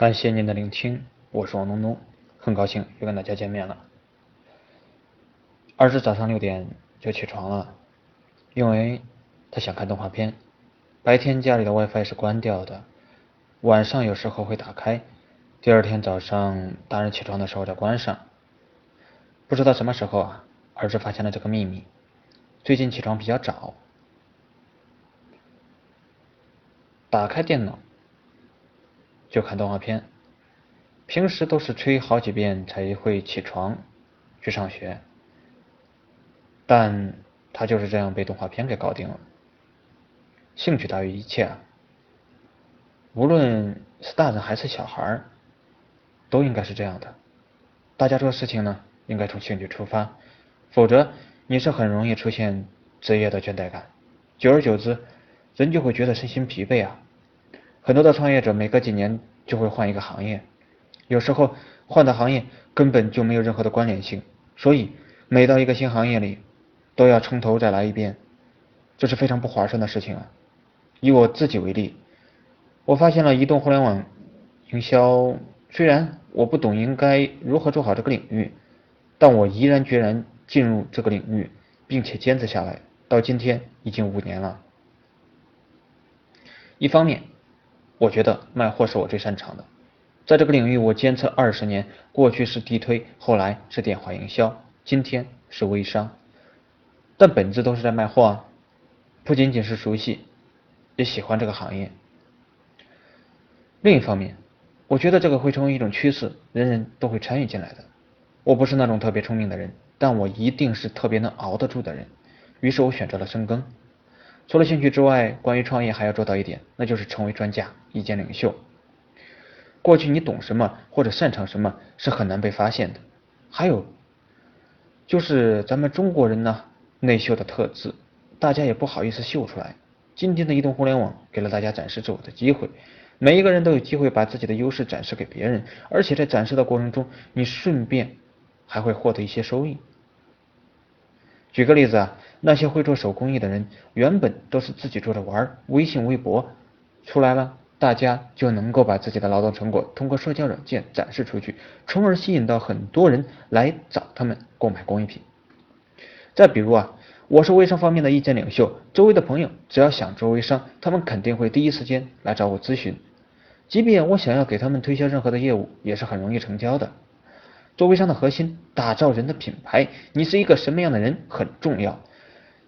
感谢您的聆听，我是王东东，很高兴又跟大家见面了。儿子早上六点就起床了，因为他想看动画片。白天家里的 WiFi 是关掉的，晚上有时候会打开。第二天早上大人起床的时候再关上。不知道什么时候啊，儿子发现了这个秘密。最近起床比较早，打开电脑就看动画片。平时都是吹好几遍才会起床去上学，但他就是这样被动画片给搞定了。兴趣大于一切啊！无论是大人还是小孩儿，都应该是这样的。大家做事情呢，应该从兴趣出发，否则你是很容易出现职业的倦怠感。久而久之，人就会觉得身心疲惫啊。很多的创业者每隔几年就会换一个行业，有时候换的行业根本就没有任何的关联性，所以每到一个新行业里，都要从头再来一遍，这是非常不划算的事情啊。以我自己为例，我发现了移动互联网营销，虽然我不懂应该如何做好这个领域，但我毅然决然进入这个领域，并且坚持下来，到今天已经五年了。一方面，我觉得卖货是我最擅长的，在这个领域我坚持二十年，过去是地推，后来是电话营销，今天是微商，但本质都是在卖货啊，不仅仅是熟悉。也喜欢这个行业。另一方面，我觉得这个会成为一种趋势，人人都会参与进来的。我不是那种特别聪明的人，但我一定是特别能熬得住的人。于是我选择了深耕。除了兴趣之外，关于创业还要做到一点，那就是成为专家、意见领袖。过去你懂什么或者擅长什么是很难被发现的。还有，就是咱们中国人呢，内秀的特质，大家也不好意思秀出来。今天的移动互联网给了大家展示自我的机会，每一个人都有机会把自己的优势展示给别人，而且在展示的过程中，你顺便还会获得一些收益。举个例子啊，那些会做手工艺的人，原本都是自己做着玩儿，微信、微博出来了，大家就能够把自己的劳动成果通过社交软件展示出去，从而吸引到很多人来找他们购买工艺品。再比如啊。我是微商方面的意见领袖，周围的朋友只要想做微商，他们肯定会第一时间来找我咨询。即便我想要给他们推销任何的业务，也是很容易成交的。做微商的核心，打造人的品牌，你是一个什么样的人很重要。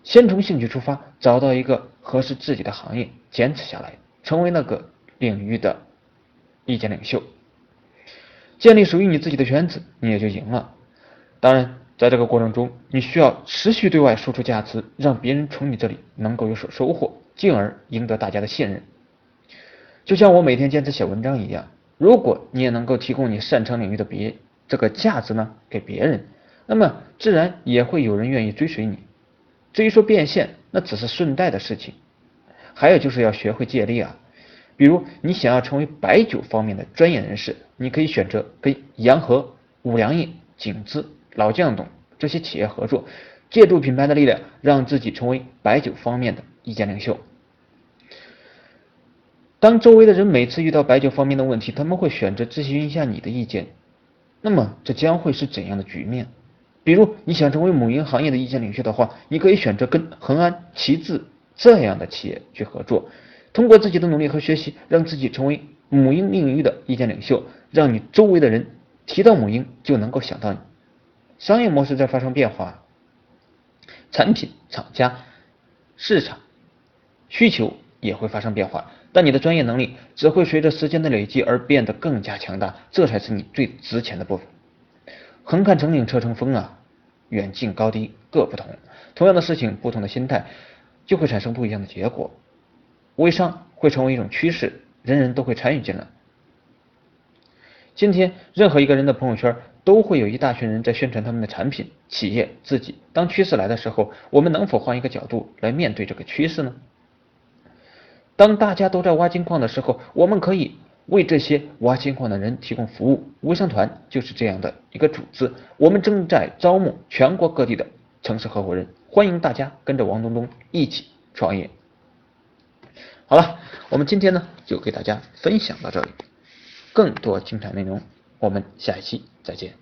先从兴趣出发，找到一个合适自己的行业，坚持下来，成为那个领域的意见领袖，建立属于你自己的圈子，你也就赢了。当然。在这个过程中，你需要持续对外输出价值，让别人从你这里能够有所收获，进而赢得大家的信任。就像我每天坚持写文章一样，如果你也能够提供你擅长领域的别这个价值呢给别人，那么自然也会有人愿意追随你。至于说变现，那只是顺带的事情。还有就是要学会借力啊，比如你想要成为白酒方面的专业人士，你可以选择跟洋河、五粮液、景芝。老将等这些企业合作，借助品牌的力量，让自己成为白酒方面的意见领袖。当周围的人每次遇到白酒方面的问题，他们会选择咨询一下你的意见，那么这将会是怎样的局面？比如你想成为母婴行业的意见领袖的话，你可以选择跟恒安、奇志这样的企业去合作，通过自己的努力和学习，让自己成为母婴领域的意见领袖，让你周围的人提到母婴就能够想到你。商业模式在发生变化，产品、厂家、市场需求也会发生变化，但你的专业能力只会随着时间的累积而变得更加强大，这才是你最值钱的部分。横看成岭侧成峰啊，远近高低各不同，同样的事情，不同的心态就会产生不一样的结果。微商会成为一种趋势，人人都会参与进来。今天，任何一个人的朋友圈。都会有一大群人在宣传他们的产品、企业、自己。当趋势来的时候，我们能否换一个角度来面对这个趋势呢？当大家都在挖金矿的时候，我们可以为这些挖金矿的人提供服务。微商团就是这样的一个组织。我们正在招募全国各地的城市合伙人，欢迎大家跟着王东东一起创业。好了，我们今天呢就给大家分享到这里。更多精彩内容。我们下一期再见。